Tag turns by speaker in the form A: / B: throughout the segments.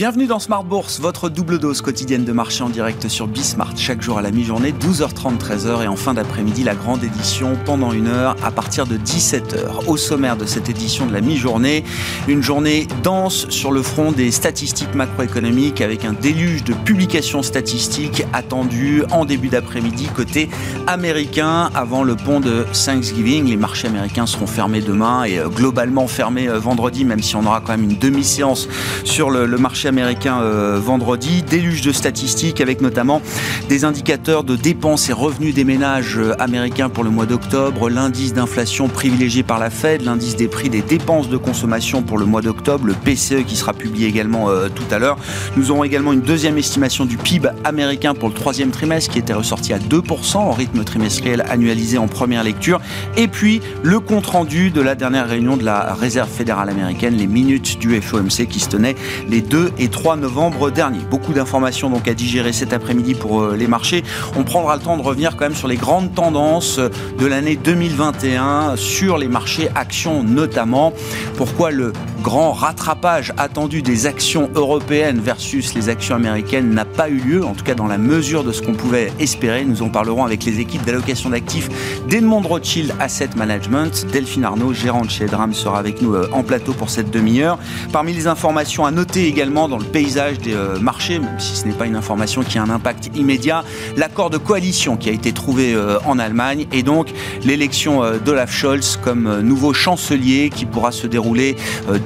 A: Bienvenue dans Smart Bourse, votre double dose quotidienne de marché en direct sur Bismart, chaque jour à la mi-journée, 12h30, 13h et en fin d'après-midi, la grande édition pendant une heure à partir de 17h. Au sommaire de cette édition de la mi-journée, une journée dense sur le front des statistiques macroéconomiques avec un déluge de publications statistiques attendues en début d'après-midi côté américain avant le pont de Thanksgiving. Les marchés américains seront fermés demain et euh, globalement fermés euh, vendredi, même si on aura quand même une demi-séance sur le, le marché américain euh, vendredi. Déluge de statistiques avec notamment des indicateurs de dépenses et revenus des ménages euh, américains pour le mois d'octobre, l'indice d'inflation privilégié par la Fed, l'indice des prix des dépenses de consommation pour le mois d'octobre, le PCE qui sera publié également euh, tout à l'heure. Nous aurons également une deuxième estimation du PIB américain pour le troisième trimestre qui était ressorti à 2% en rythme trimestriel annualisé en première lecture. Et puis le compte rendu de la dernière réunion de la Réserve fédérale américaine, les minutes du FOMC qui se tenaient les 2 et 3 novembre dernier. Beaucoup d'informations donc à digérer cet après-midi pour euh, les marchés. On prendra le temps de revenir quand même sur les grandes tendances euh, de l'année 2021 sur les marchés actions notamment. Pourquoi le grand rattrapage attendu des actions européennes versus les actions américaines n'a pas eu lieu, en tout cas dans la mesure de ce qu'on pouvait espérer. Nous en parlerons avec les équipes d'allocation d'actifs d'Edmond Rothschild Asset Management. Delphine Arnaud, gérante chez Dram, sera avec nous euh, en plateau pour cette demi-heure. Parmi les informations à noter également dans le paysage des euh, marchés, même si ce n'est pas une information qui a un impact immédiat, l'accord de coalition qui a été trouvé euh, en Allemagne et donc l'élection euh, d'Olaf Scholz comme nouveau chancelier qui pourra se dérouler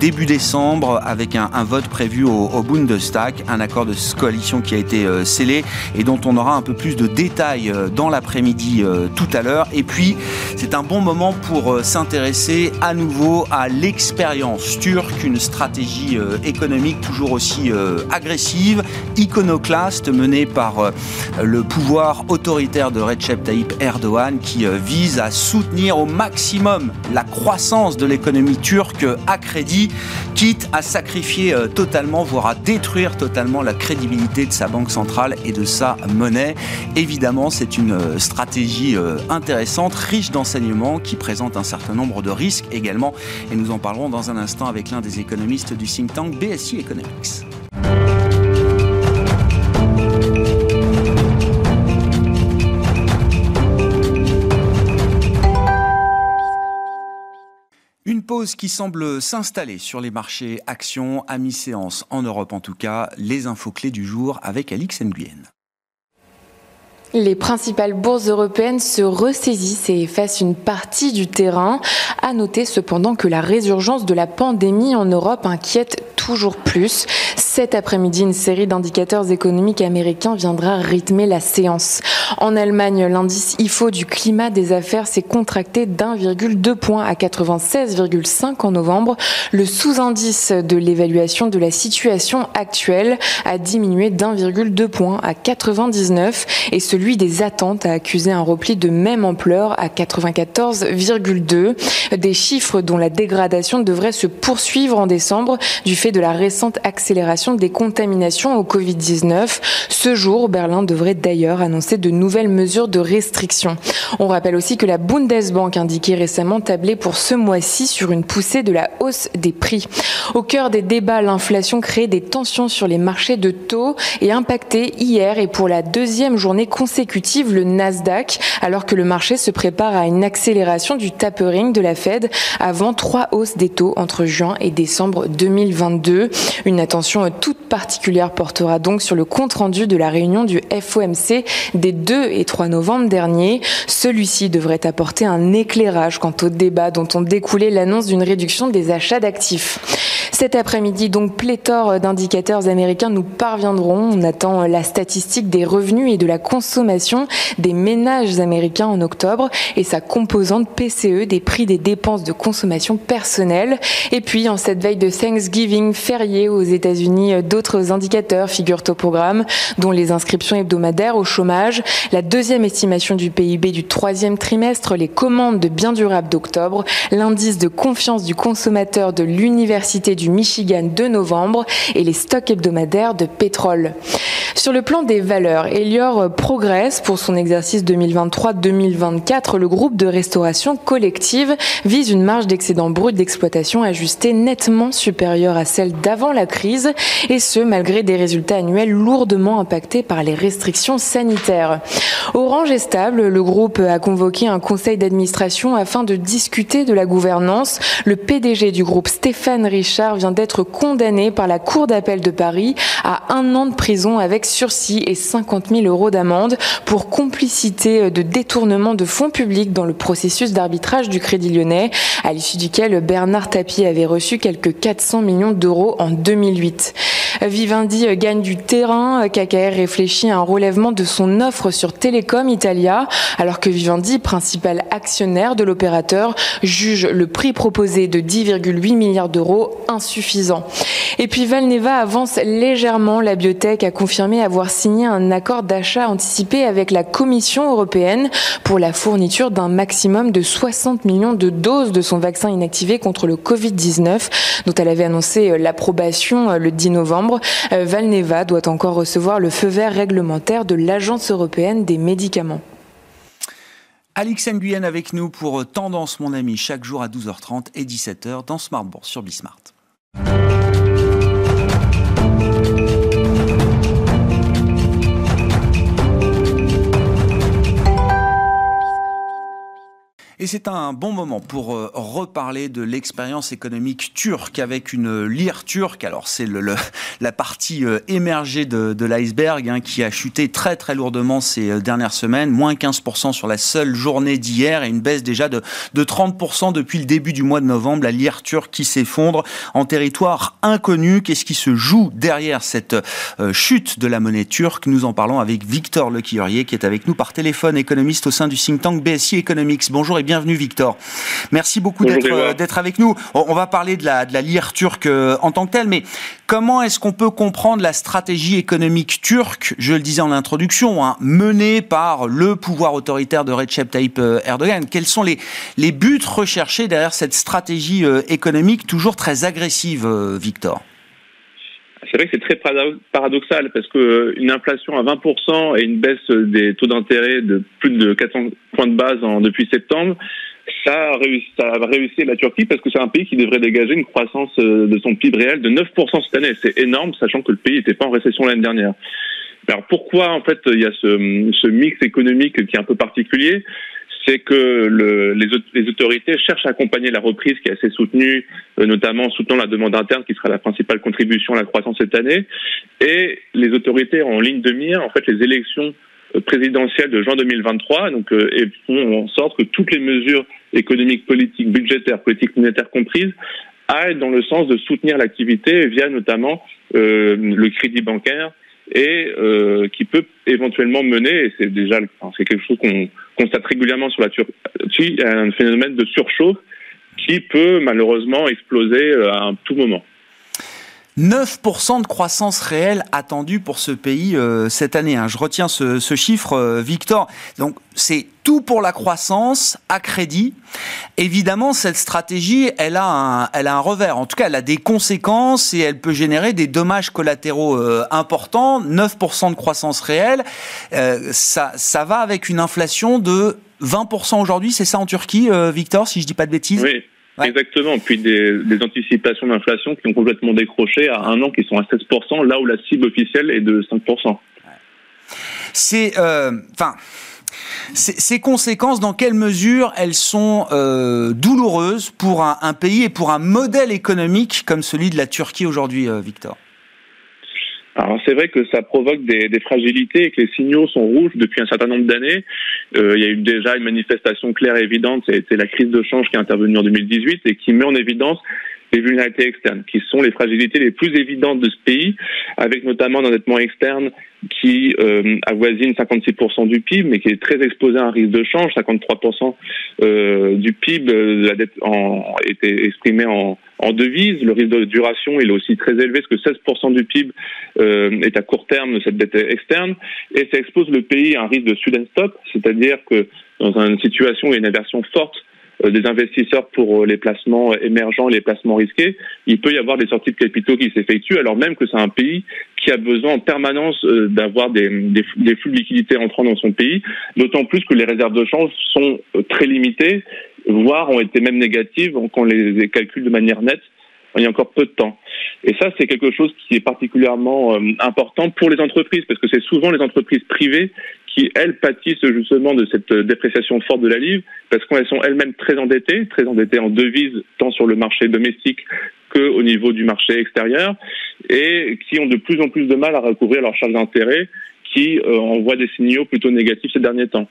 A: début décembre avec un, vote prévu au, Bundestag, un accord de coalition qui a été scellé et dont on aura un peu plus de détails dans l'après-midi tout à l'heure. Et puis, c'est un bon moment pour s'intéresser à nouveau à l'expérience turque, une stratégie économique toujours aussi euh, agressive, iconoclaste, menée par euh, le pouvoir autoritaire de Recep Tayyip Erdogan, qui euh, vise à soutenir au maximum la croissance de l'économie turque à crédit, quitte à sacrifier totalement, voire à détruire totalement la crédibilité de sa banque centrale et de sa monnaie. Évidemment, c'est une stratégie intéressante, riche d'enseignements, qui présente un certain nombre de risques également. Et nous en parlerons dans un instant avec l'un des économistes du think tank BSI Economics. Qui semble s'installer sur les marchés actions à mi-séance en Europe en tout cas. Les infos clés du jour avec Alix Nguyen.
B: Les principales bourses européennes se ressaisissent et effacent une partie du terrain. À noter cependant que la résurgence de la pandémie en Europe inquiète toujours plus. Cet après-midi, une série d'indicateurs économiques américains viendra rythmer la séance. En Allemagne, l'indice IFO du climat des affaires s'est contracté d'1,2 point à 96,5 en novembre. Le sous-indice de l'évaluation de la situation actuelle a diminué d'1,2 point à 99 et celui des attentes a accusé un repli de même ampleur à 94,2. Des chiffres dont la dégradation devrait se poursuivre en décembre du fait de la récente accélération des contaminations au Covid-19. Ce jour, Berlin devrait d'ailleurs annoncer de nouvelles mesures de restriction. On rappelle aussi que la Bundesbank indiquait récemment tabler pour ce mois-ci sur une poussée de la hausse des prix. Au cœur des débats, l'inflation crée des tensions sur les marchés de taux et impacté hier et pour la deuxième journée consécutive consécutive le Nasdaq, alors que le marché se prépare à une accélération du tapering de la Fed avant trois hausses des taux entre juin et décembre 2022. Une attention toute particulière portera donc sur le compte-rendu de la réunion du FOMC des 2 et 3 novembre dernier. Celui-ci devrait apporter un éclairage quant au débat dont ont découlé l'annonce d'une réduction des achats d'actifs. Cet après-midi, donc, pléthore d'indicateurs américains nous parviendront. On attend la statistique des revenus et de la consommation des ménages américains en octobre et sa composante PCE des prix des dépenses de consommation personnelle. Et puis, en cette veille de Thanksgiving férié aux États-Unis, d'autres indicateurs figurent au programme, dont les inscriptions hebdomadaires au chômage, la deuxième estimation du PIB du troisième trimestre, les commandes de biens durables d'octobre, l'indice de confiance du consommateur de l'Université du du Michigan de novembre et les stocks hebdomadaires de pétrole. Sur le plan des valeurs, Elior progresse pour son exercice 2023-2024. Le groupe de restauration collective vise une marge d'excédent brut d'exploitation ajustée nettement supérieure à celle d'avant la crise et ce malgré des résultats annuels lourdement impactés par les restrictions sanitaires. Orange est stable. Le groupe a convoqué un conseil d'administration afin de discuter de la gouvernance. Le PDG du groupe Stéphane Richard vient d'être condamné par la Cour d'appel de Paris à un an de prison avec sursis et 50 000 euros d'amende pour complicité de détournement de fonds publics dans le processus d'arbitrage du Crédit Lyonnais, à l'issue duquel Bernard Tapie avait reçu quelques 400 millions d'euros en 2008. Vivendi gagne du terrain. KKR réfléchit à un relèvement de son offre sur Telecom Italia, alors que Vivendi, principal actionnaire de l'opérateur, juge le prix proposé de 10,8 milliards d'euros insuffisant. Et puis Valneva avance légèrement. La biotech a confirmé avoir signé un accord d'achat anticipé avec la Commission européenne pour la fourniture d'un maximum de 60 millions de doses de son vaccin inactivé contre le Covid-19, dont elle avait annoncé l'approbation le 10 novembre. Euh, Valneva doit encore recevoir le feu vert réglementaire de l'Agence européenne des médicaments.
A: Alix Nguyen avec nous pour Tendance mon ami chaque jour à 12h30 et 17h dans Smart Bourse sur Bismart. Et c'est un bon moment pour euh, reparler de l'expérience économique turque avec une lire turque. Alors c'est la partie euh, émergée de, l'iceberg hein, qui a chuté très très lourdement ces euh, dernières semaines, moins 15% sur la seule journée d'hier et une baisse déjà de, de 30% depuis le début du mois de novembre. La lire turque qui s'effondre en territoire inconnu. Qu'est-ce qui se joue derrière cette chute de la monnaie turque? Nous en parlons avec Victor Lequillerier qui est avec nous par téléphone, économiste au sein du think tank BSI Economics. Bonjour bienvenue Victor. Merci beaucoup euh, d'être avec nous. On va parler de la, de la lire turque euh, en tant que telle, mais comment est-ce qu'on peut comprendre la stratégie économique turque, je le disais en introduction, hein, menée par le pouvoir autoritaire de Recep Tayyip euh, Erdogan? Quels sont les, les buts recherchés derrière cette stratégie économique toujours très agressive, Victor?
C: C'est vrai que c'est très paradoxal parce que une inflation à 20% et une baisse des taux d'intérêt de plus de 400 points de base depuis septembre, ça a, réussi, la Turquie parce que c'est un pays qui devrait dégager une croissance euh, de son PIB réel de 9% cette année. C'est énorme, sachant que le pays n'était pas en récession l'année dernière. Alors pourquoi en fait il y a ce mix économique qui est un peu particulier? C'est que le, les, autorités cherchent à accompagner la reprise qui est assez soutenue, euh, notamment en soutenant la demande interne qui sera la principale contribution à la croissance cette année. Et les autorités en ligne de mire, en fait, les élections euh, présidentielles de juin 2023, donc euh, et font en sorte que toutes les mesures économiques, politiques, budgétaires, politiques monétaires comprises aillent dans le sens de soutenir l'activité via notamment euh, le crédit bancaire et euh, qui peut éventuellement mener, et c'est déjà enfin, c'est quelque chose qu'on constate régulièrement sur la Turquie, un phénomène de surchauffe qui peut malheureusement exploser euh, à tout moment.
A: 9% de croissance réelle attendue pour ce pays euh, cette année. Hein. Je retiens ce, ce chiffre, euh, Victor. Donc c'est tout pour la croissance à crédit. Évidemment, cette stratégie, elle a un, elle a un revers. En tout cas, elle a des conséquences et elle peut générer des dommages collatéraux euh, importants. 9% de croissance réelle, ça, ça va avec une inflation de 20% aujourd'hui. C'est ça en Turquie, Victor, si je dis pas de bêtises?
C: Oui. Exactement. Puis des, des anticipations d'inflation qui ont complètement décroché à un an, qui sont à 16%, là où la cible officielle est de 5%.
A: C'est, euh, enfin. Ces conséquences, dans quelle mesure elles sont euh, douloureuses pour un, un, pays et pour un modèle économique comme celui de la Turquie aujourd'hui, euh, Victor?
C: Alors c'est vrai que ça provoque des, fragilités et que les signaux sont rouges depuis un certain nombre d'années. Euh, il y a eu déjà une manifestation claire et évidente, c'était la crise de change qui est intervenue en 2018 et qui met en évidence les vulnérabilités externes, qui sont les fragilités les plus évidentes de ce pays, avec notamment un endettement externe qui euh, avoisine 56% du PIB, mais qui est très exposé à un risque de change. 53% euh, du PIB, euh, la dette en, était exprimée en, en devise. Le risque de duration il est aussi très élevé, parce que 16% du PIB euh, est à court terme de cette dette externe, et ça expose le pays à un risque de sudden stop, c'est-à-dire que dans une situation où il y a une aversion forte des investisseurs pour euh, les placements émergents les placements risqués, il peut y avoir des sorties de capitaux qui s'effectuent alors même que c'est un pays qui a besoin en permanence euh, d'avoir des, des, flux de liquidités entrant dans son pays, d'autant plus que les réserves de change sont très limitées, voire ont été même négatives quand on les calcule de manière nette il y a encore peu de temps. Et ça, c'est quelque chose qui est particulièrement important pour les entreprises, parce que c'est souvent les entreprises privées qui, elles, pâtissent justement de cette dépréciation forte de la livre, parce qu'elles sont elles-mêmes très endettées, très endettées en devises, tant sur le marché domestique qu'au niveau du marché extérieur, et qui ont de plus en plus de mal à recouvrir leurs charges d'intérêt, qui euh, envoient des signaux plutôt négatifs ces derniers temps.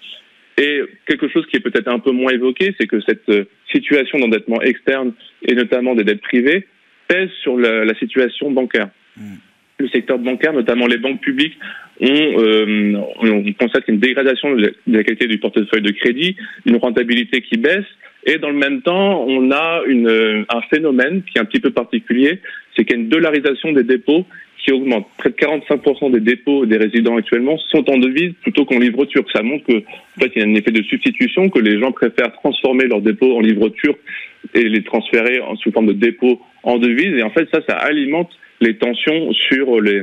C: Et quelque chose qui est peut-être un peu moins évoqué, c'est que cette euh, situation d'endettement externe, et notamment des dettes privées, pèse sur la, situation bancaire. Mmh le secteur bancaire, notamment les banques publiques, euh, on constate une dégradation de la qualité du portefeuille de crédit, une rentabilité qui baisse, et dans le même temps, on a une, un phénomène qui est un petit peu particulier, c'est qu'il y a une dollarisation des dépôts qui augmente. Près de 45% des dépôts des résidents actuellement sont en devise plutôt qu'en livre turc. Ça montre que, en fait, il y a un effet de substitution, que les gens préfèrent transformer leurs dépôts en livre turc et les transférer sous forme de dépôts en devise. Et en fait, ça, ça alimente les tensions sur les,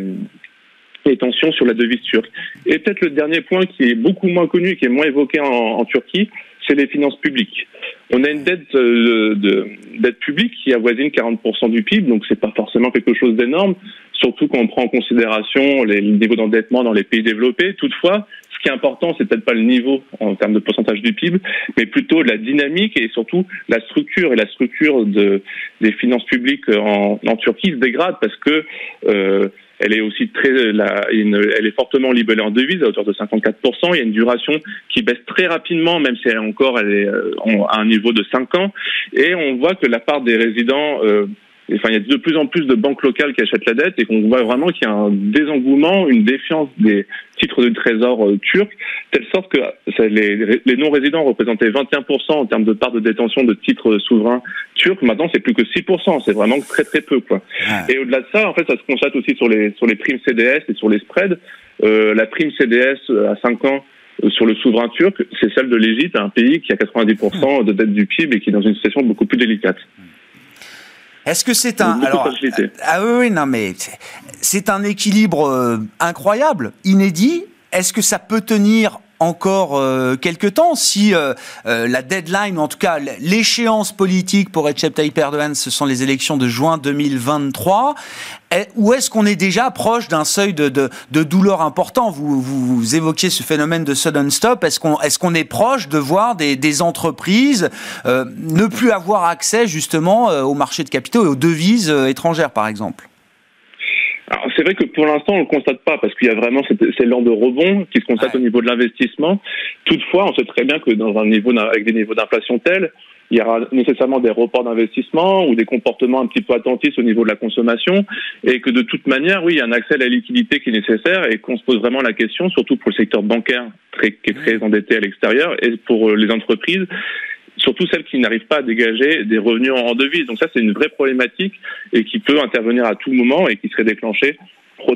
C: les tensions sur la devise turque. Et peut-être le dernier point qui est beaucoup moins connu, qui est moins évoqué en, Turquie, c'est les finances publiques. On a une dette euh, de, dette publique qui avoisine 40% du PIB, donc c'est pas forcément quelque chose d'énorme, surtout quand on prend en considération les niveaux d'endettement dans les pays développés. Toutefois, ce qui est important, c'est peut-être pas le niveau en termes de pourcentage du PIB, mais plutôt la dynamique et surtout la structure et la structure de, des finances publiques en, en Turquie se dégrade parce que euh, elle est aussi très, elle est fortement libellée en devise à hauteur de 54%. Il y a une duration qui baisse très rapidement, même si elle est encore elle est euh, à un niveau de 5 ans. Et on voit que la part des résidents euh, enfin, il y a de plus en plus de banques locales qui achètent la dette et qu'on voit vraiment qu'il y a un désengouement, une défiance des titres de trésor euh, turcs, telle sorte que les, les non-résidents représentaient 21% en termes de part de détention de titres souverains turcs. Maintenant, c'est plus que 6%. C'est vraiment très très peu, quoi. Et au-delà de ça, en fait, ça se constate aussi sur les sur les primes CDS et sur les spreads. Euh, la prime CDS euh, à 5 ans euh, sur le souverain turc, c'est celle de l'Égypte, un pays qui a 90% de dette du PIB et qui est dans une situation beaucoup plus délicate.
A: Est-ce que c'est un alors ah oui non mais c'est un équilibre euh, incroyable, inédit. Est-ce que ça peut tenir encore euh, quelques temps si euh, euh, la deadline, en tout cas l'échéance politique pour Recep Tayyip Erdogan, ce sont les élections de juin 2023. Ou est-ce qu'on est déjà proche d'un seuil de, de, de, douleur important? Vous, vous, évoquiez ce phénomène de sudden stop. Est-ce qu'on est, est proche de voir des, des entreprises ne plus avoir accès justement au marché de capitaux et aux devises étrangères, par exemple?
C: C'est vrai que pour l'instant on ne le constate pas parce qu'il y a vraiment cette, ces de rebond qui se constate au niveau de l'investissement. Toutefois, on sait très bien que dans un niveau avec des niveaux d'inflation tels, il y aura nécessairement des reports d'investissement ou des comportements un petit peu attentifs au niveau de la consommation et que de toute manière, oui, il y a un accès à la liquidité qui est nécessaire et qu'on se pose vraiment la question, surtout pour le secteur bancaire très, qui est très endetté à l'extérieur et pour les entreprises surtout celles qui n'arrivent pas à dégager des revenus en devise. Donc ça, c'est une vraie problématique et qui peut intervenir à tout moment et qui serait déclenchée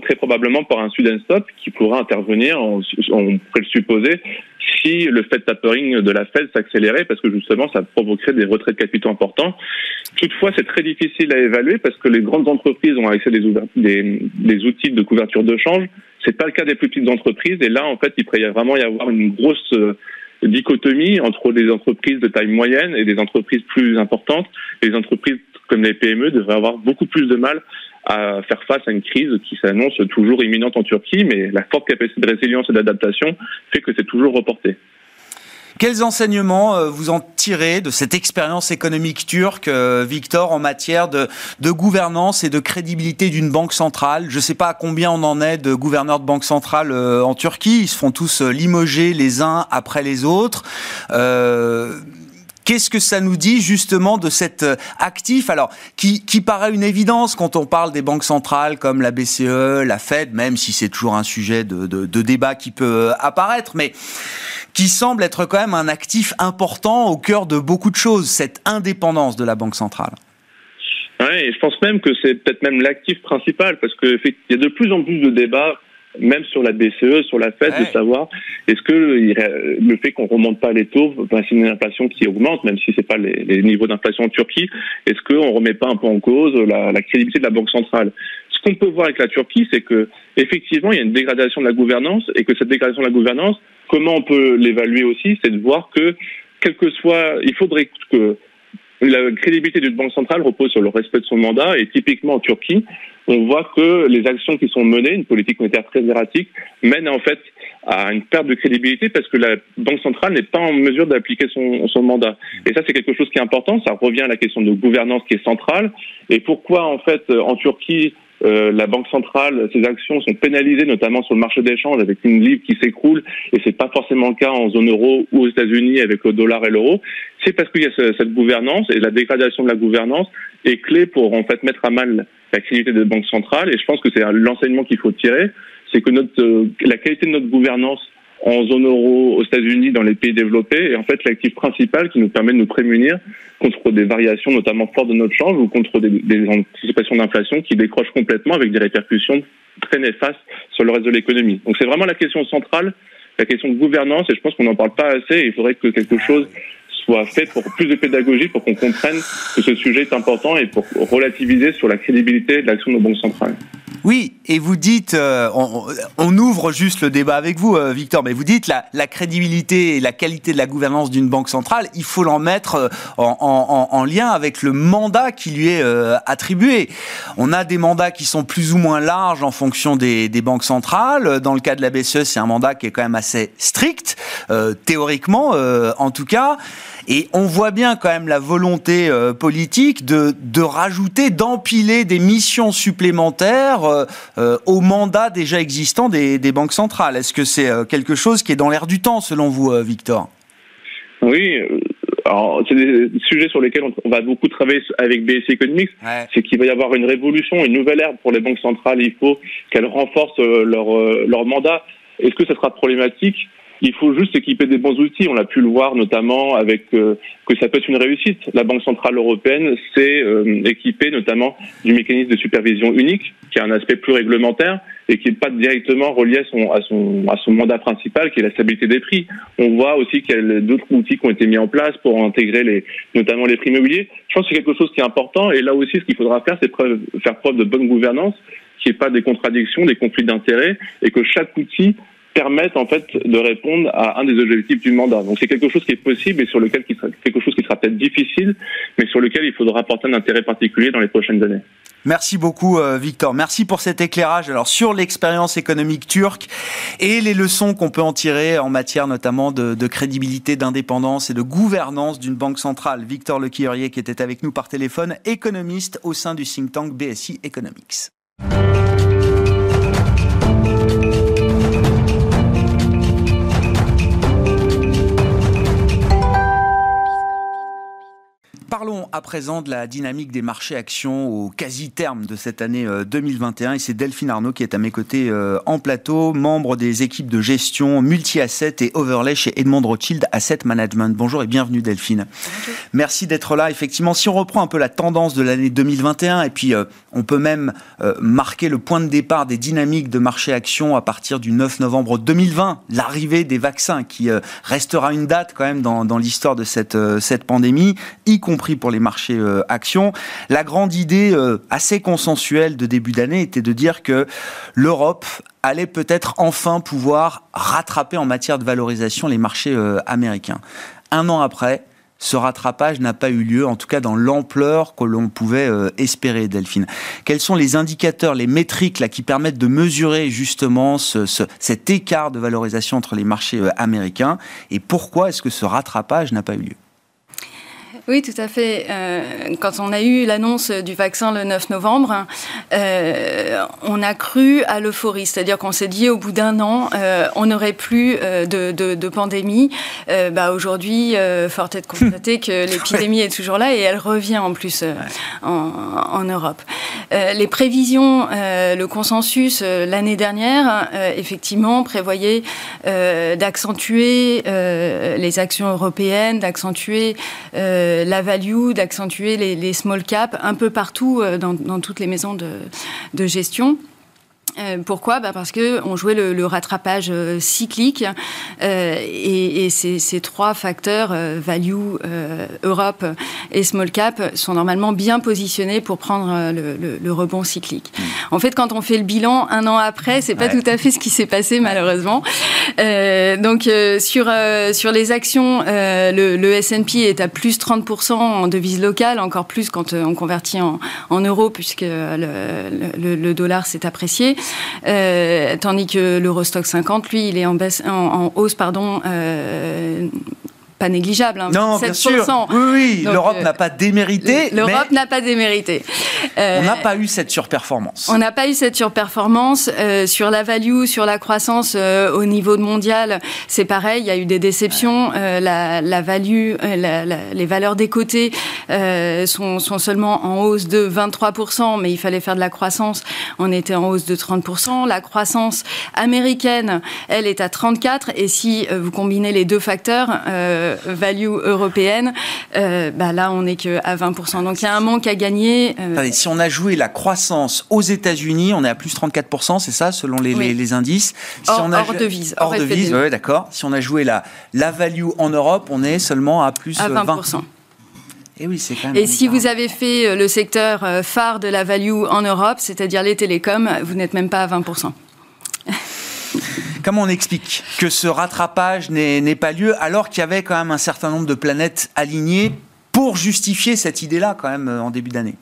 C: très probablement par un sudden stop qui pourrait intervenir, on, pourrait le supposer, si le fait tapering de la Fed s'accélérait parce que justement ça provoquerait des retraits de capitaux importants. Toutefois, c'est très difficile à évaluer parce que les grandes entreprises ont accès à des, des, outils de couverture de change. C'est pas le cas des plus petites entreprises et là, en fait, il pourrait vraiment y avoir une grosse dichotomie entre des entreprises de taille moyenne et des entreprises plus importantes. Les entreprises comme les PME devraient avoir beaucoup plus de mal à faire face à une crise qui s'annonce toujours imminente en Turquie, mais la forte capacité de résilience et d'adaptation fait que c'est toujours reporté.
A: Quels enseignements euh, vous en tirez de cette expérience économique turque, euh, Victor, en matière de, gouvernance et de crédibilité d'une banque centrale? Je ne sais pas à combien on en est de gouverneurs de banque centrale euh, en Turquie. Ils se font tous limoger les uns après les autres. Qu'est-ce que ça nous dit justement de cet actif alors qui, qui paraît une évidence quand on parle des banques centrales comme la BCE, la Fed, même si c'est toujours un sujet de, de, de débat qui peut apparaître, mais qui semble être quand même un actif important au cœur de beaucoup de choses, cette indépendance de la Banque centrale.
C: Oui, je pense même que c'est peut-être même l'actif principal, parce qu'il y a de plus en plus de débats même sur la BCE, sur la Fed, de savoir est-ce que le fait qu'on remonte pas les taux, c'est une inflation qui augmente, même si c'est pas les, niveaux d'inflation en Turquie, est-ce qu'on remet pas un peu en cause la, la crédibilité de la Banque centrale? Ce qu'on peut voir avec la Turquie, c'est que effectivement, il y a une dégradation de la gouvernance et que cette dégradation de la gouvernance, comment on peut l'évaluer aussi, c'est de voir que quel que soit, il faudrait que la crédibilité d'une banque centrale repose sur le respect de son mandat et typiquement en Turquie, on voit que les actions qui sont menées, une politique monétaire très erratique, mènent en fait à une perte de crédibilité parce que la banque centrale n'est pas en mesure d'appliquer son, son, mandat. Et ça, c'est quelque chose qui est important. Ça revient à la question de gouvernance qui est centrale. Et pourquoi en fait en Turquie euh, la Banque centrale, ses actions sont pénalisées, notamment sur le marché d'échange, avec une livre qui s'écroule, et c'est pas forcément le cas en zone euro ou aux États-Unis avec le dollar et l'euro. C'est parce qu'il y a cette gouvernance et la dégradation de la gouvernance est clé pour en fait mettre à mal la crédibilité des banques centrales. Et je pense que c'est l'enseignement qu'il faut tirer, c'est que notre, euh, la qualité de notre gouvernance en zone euro, aux États-Unis, dans les pays développés, et en fait l'actif principal qui nous permet de nous prémunir contre des variations notamment fortes de notre change ou contre des, des anticipations d'inflation qui décrochent complètement avec des répercussions très néfastes sur le reste de l'économie. Donc c'est vraiment la question centrale, la question de gouvernance, et je pense qu'on n'en parle pas assez, et il faudrait que quelque chose soit fait pour plus de pédagogie, pour qu'on comprenne que ce sujet est important et pour relativiser sur la crédibilité de l'action de nos banques centrales.
A: Oui, et vous dites, euh, on, ouvre juste le débat avec vous, euh, Victor, mais vous dites la, la, crédibilité et la qualité de la gouvernance d'une banque centrale, il faut l'en mettre euh, en, lien avec le mandat qui lui est attribué. On a des mandats qui sont plus ou moins larges en fonction des, des banques centrales. Dans le cas de la BCE, c'est un mandat qui est quand même assez strict, théoriquement en tout cas. Et on voit bien quand même la volonté politique de, de rajouter, d'empiler des missions supplémentaires euh, euh, au mandat déjà existant des, banques centrales. Est-ce que c'est euh, quelque chose qui est dans l'air du temps selon vous, Victor?
C: Oui, c'est des sujets sur lesquels on va beaucoup travailler avec BSC Economics. C'est qu'il va y avoir une révolution, une nouvelle ère pour les banques centrales. Il faut qu'elles renforcent leur, leur mandat. Est-ce que ça sera problématique? Il faut juste s'équiper des bons outils. On a pu le voir notamment avec euh, que ça peut être une réussite. La Banque centrale européenne s'est euh, équipée notamment du mécanisme de supervision unique, qui a un aspect plus réglementaire et qui n'est pas directement relié à son, à son, à son mandat principal, qui est la stabilité des prix. On voit aussi qu'il y a d'autres outils qui ont été mis en place pour intégrer les, notamment les prix immobiliers. Je pense que c'est quelque chose qui est important. Et là aussi, ce qu'il faudra faire, c'est faire preuve de bonne gouvernance, qu'il n'y ait pas des contradictions, des conflits d'intérêts, et que chaque outil permettent en fait de répondre à un des objectifs du mandat. Donc c'est quelque chose qui est possible et sur lequel qui sera, quelque chose qui sera peut-être difficile, mais sur lequel il faudra apporter un intérêt particulier dans les prochaines années.
A: Merci beaucoup euh, Victor. Merci pour cet éclairage alors sur l'expérience économique turque et les leçons qu'on peut en tirer en matière notamment de, de crédibilité, d'indépendance et de gouvernance d'une banque centrale. Victor Lequillerier qui était avec nous par téléphone, économiste au sein du think tank BSI Economics. Parlons à présent de la dynamique des marchés actions au quasi-terme de cette année 2021. Euh, et c'est Delphine Arnaud qui est à mes côtés euh, en plateau, membre des équipes de gestion multi-asset et overlay chez Edmond Rothschild Asset Management. Bonjour et bienvenue Delphine. Merci d'être là. Effectivement, si on reprend un peu la tendance de l'année 2021 et puis euh, on peut même marquer le point de départ des dynamiques de marché actions à partir du 9 novembre 2020, l'arrivée des vaccins qui restera une date quand même dans, dans l'histoire de cette, cette pandémie, y compris pour les marchés euh, actions. La grande idée euh, assez consensuelle de début d'année était de dire que l'Europe allait peut-être enfin pouvoir rattraper en matière de valorisation les marchés euh, américains. Un an après, ce rattrapage n'a pas eu lieu, en tout cas dans l'ampleur que l'on pouvait espérer, Delphine. Quels sont les indicateurs, les métriques qui permettent de mesurer justement ce, cet écart de valorisation entre les marchés américains? Et pourquoi est-ce que ce rattrapage n'a pas eu lieu?
D: Oui, tout à fait. Euh, quand on a eu l'annonce du vaccin le 9 novembre, euh, on a cru à l'euphorie, c'est-à-dire qu'on s'est dit au bout d'un an, euh, on n'aurait plus de, de, de, pandémie. Bah, Aujourd'hui, fort est de constater que l'épidémie est toujours là et elle revient en plus en, en, Europe. les prévisions, le consensus l'année dernière, effectivement, prévoyait d'accentuer les actions européennes, d'accentuer la value, d'accentuer les, small caps un peu partout euh, dans, toutes les maisons de, gestion. Euh, pourquoi? Bah Parce qu'on jouait le, le rattrapage euh, cyclique euh, et, et ces, ces, trois facteurs, euh, value, euh, Europe et small cap, sont normalement bien positionnés pour prendre le, le, le, rebond cyclique. En fait, quand on fait le bilan un an après, c'est pas ouais. tout à fait ce qui s'est passé malheureusement. donc sur, sur les actions, le, le S&P est à plus 30% en devise locale, encore plus quand on convertit en, en euros puisque le, le dollar s'est apprécié. Euh, tandis que l'Eurostock 50, lui, il est en, baisse, en, en hausse pardon, euh, pas négligeable. Hein,
A: non, 7%. bien sûr. Oui, oui. l'Europe euh, n'a pas démérité.
D: L'Europe n'a pas démérité.
A: Euh, on n'a pas eu cette surperformance.
D: On n'a pas eu cette surperformance euh, sur la value, sur la croissance au niveau mondial. C'est pareil. Il y a eu des déceptions. La, la, value, la, la, les valeurs des côtés sont, sont, seulement en hausse de 23%, mais il fallait faire de la croissance. On était en hausse de 30%. La croissance américaine, elle est à 34. Et si vous combinez les deux facteurs, value européenne, euh, bah là on n'est qu'à 20%. Donc il y a un manque à gagner.
A: Euh... Si on a joué la croissance aux États-Unis, on est à plus 34%, c'est ça, selon les, oui. les, les indices?
D: Si
A: hors,
D: on a, hors devise.
A: Hors, hors devise, oui, d'accord. Si on a joué la, la value en Europe, on est seulement à plus
D: à 20%.
A: 20%. Et, oui, quand même
D: et si vous avez fait euh, le secteur euh, phare de la value en Europe, c'est-à-dire les télécoms, vous n'êtes même pas à 20%.
A: Comment on explique que ce rattrapage n'ait pas lieu alors qu'il y avait quand même un certain nombre de planètes alignées pour justifier cette idée-là quand même en début d'année?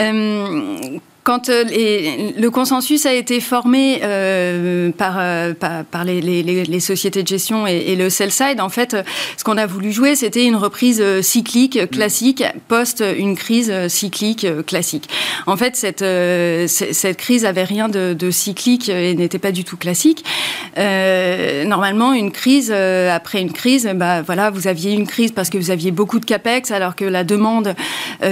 D: Euh, quand euh, les, le consensus a été formé euh, par, euh, par, par les, les, les, sociétés de gestion et, et, le sell side, en fait, ce qu'on a voulu jouer, c'était une reprise cyclique classique post une crise cyclique classique. En fait, cette, cette crise avait rien de, de cyclique et n'était pas du tout classique. normalement, une crise après une crise, bah voilà, vous aviez une crise parce que vous aviez beaucoup de capex, alors que la demande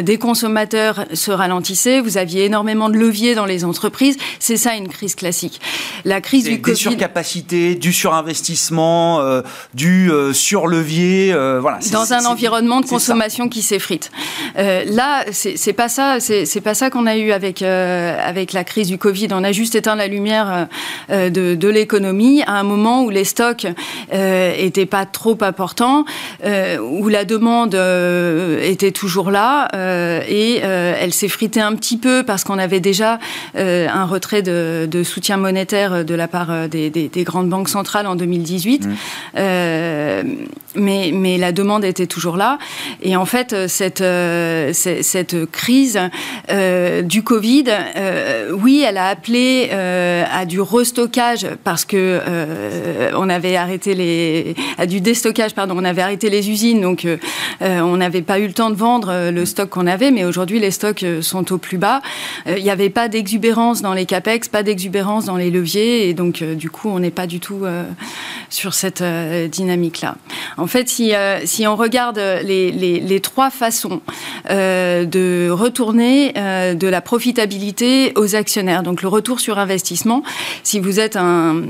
D: des consommateurs se ralentissait. Vous aviez énormément de levier dans les entreprises. C'est ça une crise classique. La crise du Covid.
A: Des surcapacités, du surinvestissement, euh, du euh, surlevier. Euh, voilà.
D: Dans un environnement de consommation qui s'effrite. Là, c'est pas ça. C'est pas ça qu'on a eu avec avec la crise du Covid. On a juste éteint la lumière de, de l'économie à un moment où les stocks étaient pas trop importants, où la demande était toujours là et elle s'effritait un petit peu parce qu'on avait avait déjà euh, un retrait de, de, soutien monétaire de la part des, des, des grandes banques centrales en 2018. Mmh. Euh, mais, mais, la demande était toujours là. Et en fait, cette, euh, cette crise euh, du Covid, euh, oui, elle a appelé à du restockage parce que on avait arrêté les, à du déstockage, pardon, on avait arrêté les usines, donc on n'avait pas eu le temps de vendre le stock qu'on avait, mais aujourd'hui les stocks sont au plus bas. Il n'y avait pas d'exubérance dans les capex, pas d'exubérance dans les leviers, et donc du coup on n'est pas du tout sur cette dynamique-là. En fait, si, euh, si on regarde les, trois façons euh, de retourner euh, de la profitabilité aux actionnaires, donc le retour sur investissement, si vous êtes un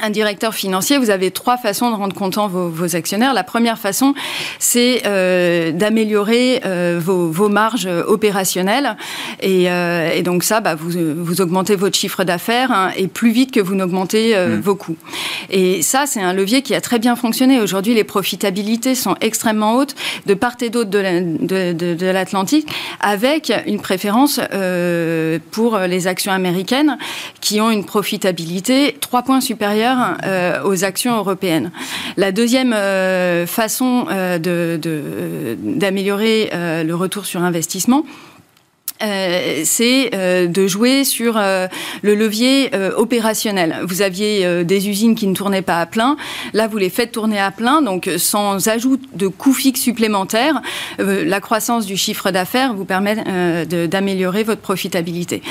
D: un directeur financier, vous avez trois façons de rendre content vos, vos actionnaires. La première façon, c'est euh, d'améliorer euh, vos, vos, marges opérationnelles. Et, euh, et donc ça, bah, vous, vous, augmentez votre chiffre d'affaires hein, et plus vite que vous n'augmentez mmh. vos coûts. Et ça, c'est un levier qui a très bien fonctionné. Aujourd'hui, les profitabilités sont extrêmement hautes de part et d'autre de l'Atlantique, avec une préférence pour les actions américaines qui ont une profitabilité trois points supérieure euh, aux actions européennes. La deuxième euh, façon euh, d'améliorer le retour sur investissement, euh, c'est euh, de jouer sur euh, le levier opérationnel. Vous aviez des usines qui ne tournaient pas à plein. Là, vous les faites tourner à plein, donc sans ajout de coûts fixes supplémentaires. la croissance du chiffre d'affaires vous permet d'améliorer votre profitabilité.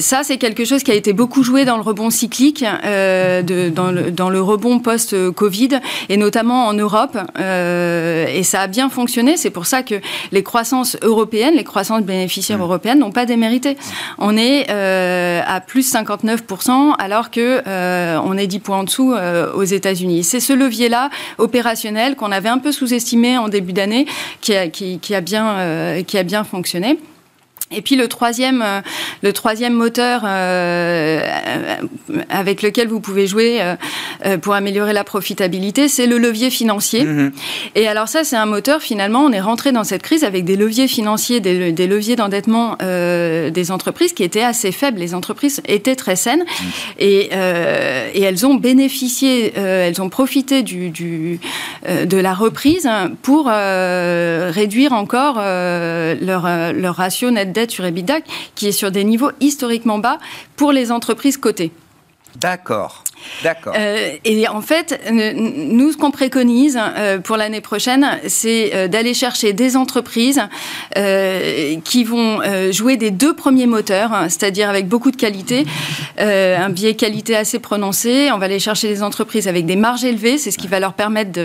D: ça, c'est quelque chose qui a été beaucoup joué dans le rebond cyclique, dans, le, dans, le, rebond post-Covid, et notamment en Europe. et ça a bien fonctionné. C'est pour ça que les croissances européennes, les croissances bénéficiaires européennes n'ont pas démérité. On est euh, à plus 59% alors que euh, on est 10 points en dessous euh, aux États-Unis. C'est ce levier-là opérationnel qu'on avait un peu sous-estimé en début d'année qui a, qui a bien fonctionné. Et puis le troisième, euh, le troisième moteur euh, avec lequel vous pouvez jouer euh, pour améliorer la profitabilité, c'est le levier financier. Mhm. Et alors ça, c'est un moteur. Finalement, on est rentré dans cette crise avec des leviers financiers, des, des leviers d'endettement des entreprises qui étaient assez faibles. Les entreprises étaient très saines mhm. et, et, elles ont bénéficié, elles ont profité du, du de la reprise pour réduire encore leur, leur ratio net sur EBITDA qui est sur des niveaux historiquement bas pour les entreprises cotées.
A: D'accord. D'accord.
D: Euh, et en fait, nous, ce qu'on préconise euh, pour l'année prochaine, c'est euh, d'aller chercher des entreprises qui vont jouer des deux premiers moteurs, hein, c'est-à-dire avec beaucoup de qualité, un biais qualité assez prononcé. On va aller chercher des entreprises avec des marges élevées, c'est ce qui va leur permettre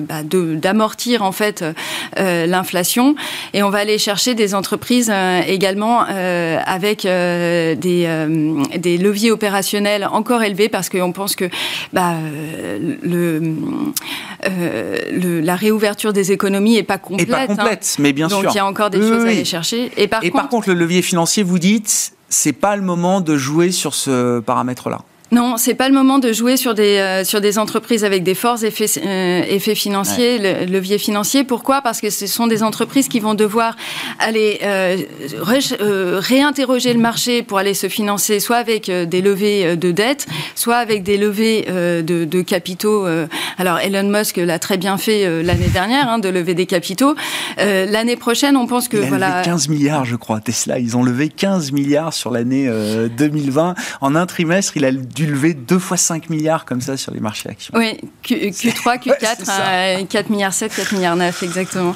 D: bah, d'amortir en fait l'inflation. Et on va aller chercher des entreprises également avec des, des leviers opérationnels encore élevés parce que on pense que bah, euh, la réouverture des économies n'est pas complète.
A: pas complète, mais bien
D: sûr. Donc il y a encore des choses à aller chercher.
A: Et, par, contre, par contre, le levier financier, vous dites, c'est pas le moment de jouer sur ce paramètre-là.
D: Non, c'est pas le moment de jouer sur des euh, sur des entreprises avec des forts effets euh, effets financiers, le, levier financier. Pourquoi? Parce que ce sont des entreprises qui vont devoir aller euh, réinterroger le marché pour aller se financer, soit avec des levées de dettes, soit avec des levées de, de, capitaux. alors Elon Musk l'a très bien fait l'année dernière, hein, de lever des capitaux. l'année prochaine, on pense que
A: Il a
D: voilà.
A: Levé 15 milliards, je crois. Tesla, ils ont levé 15 milliards sur l'année 2020. En un trimestre, il a dû lever deux fois 5 milliards comme ça sur les marchés actions.
D: Oui, Q, 3 Q4, 4 milliards 7, 4 milliards 9, exactement.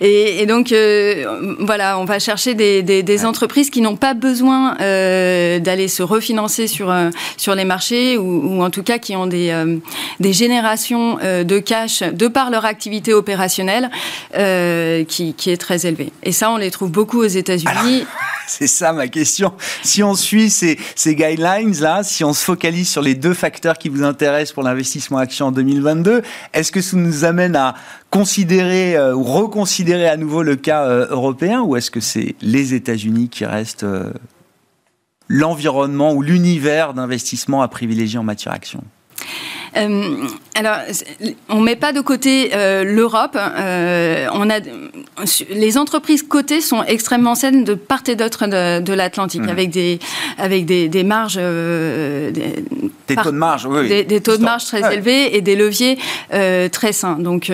D: Et, donc, euh, voilà, on va chercher des, entreprises qui n'ont pas besoin euh, d'aller se refinancer sur, euh, sur les marchés ou, en tout cas qui ont des, des générations de cash de par leur activité opérationnelle qui, qui, est très élevée. Et ça, on les trouve beaucoup aux États-Unis.
A: C'est ça ma question. Si on suit ces, guidelines-là, si on se focalise sur les deux facteurs qui vous intéressent pour l'investissement action en 2022, est-ce que ça nous amène à considérer euh, ou reconsidérer à nouveau le cas euh, européen ou est-ce que c'est les États-Unis qui restent euh, l'environnement ou l'univers d'investissement à privilégier en matière action?
D: Alors, on met pas de côté l'Europe. Euh, on a les entreprises cotées sont extrêmement saines de part et d'autre de, l'Atlantique, mmh. avec des avec des, des marges,
A: des, taux de marge, oui,
D: des, taux de marge très élevés et des leviers très sains. Donc,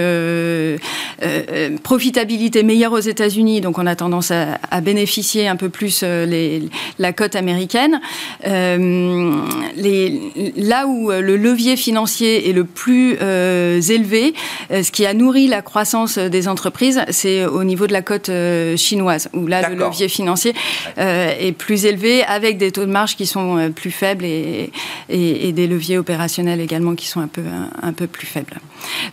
D: profitabilité meilleure aux États-Unis, donc on a tendance à, à bénéficier un peu plus les, la cote américaine. les, là où le levier financier est le plus euh, élevé, euh, ce qui a nourri la croissance des entreprises, c'est au niveau de la cote euh, chinoise, où là, le levier financier est plus élevé, avec des taux de marge qui sont plus faibles et, et, des leviers opérationnels également qui sont un peu, un, peu plus faibles.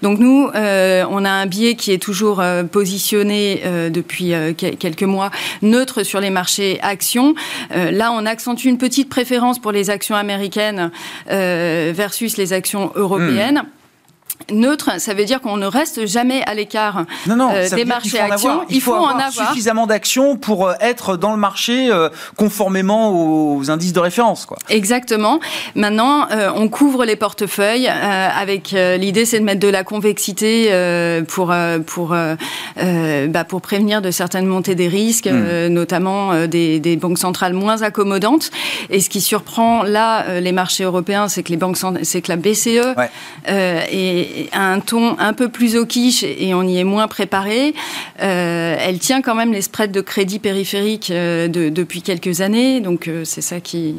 D: Donc nous, on a un biais qui est toujours positionné depuis quelques mois, neutre sur les marchés actions. là, on accentue une petite préférence pour les actions américaines versus les actions européenne neutre, ça veut dire qu'on ne reste jamais à l'écart euh, des marchés actions.
A: il, faut, en avoir, suffisamment d'actions pour euh, être dans le marché euh, conformément aux indices de référence. Quoi.
D: Exactement. Maintenant, on couvre les portefeuilles avec l'idée, c'est de mettre de la convexité pour pour bah, pour prévenir de certaines montées des risques, hmm. notamment des, des, banques centrales moins accommodantes. Et ce qui surprend là les marchés européens, c'est que les banques, c'est que la BCE un ton un peu plus au quiche et on y est moins préparé. Euh, elle tient quand même les spreads de crédit périphérique euh, depuis quelques années, donc euh, c'est ça qui,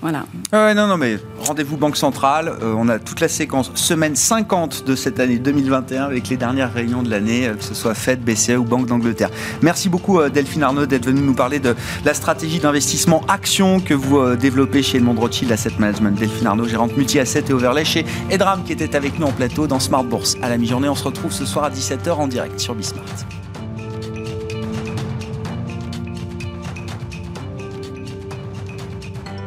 D: voilà.
A: Ah non, non, mais rendez-vous Banque Centrale. on a toute la séquence semaine 50 de cette année 2021 avec les dernières réunions de l'année, que ce soit Fed, BCE ou Banque d'Angleterre. Merci beaucoup Delphine Arnaud d'être venue nous parler de la stratégie d'investissement action que vous développez chez Edmond Rothschild Asset Management. Delphine Arnaud, gérante multi-asset et overlay chez Edram qui était avec nous en plateau dans Smart Bourse. À la mi-journée, on se retrouve ce soir à 17h en direct sur Bismart.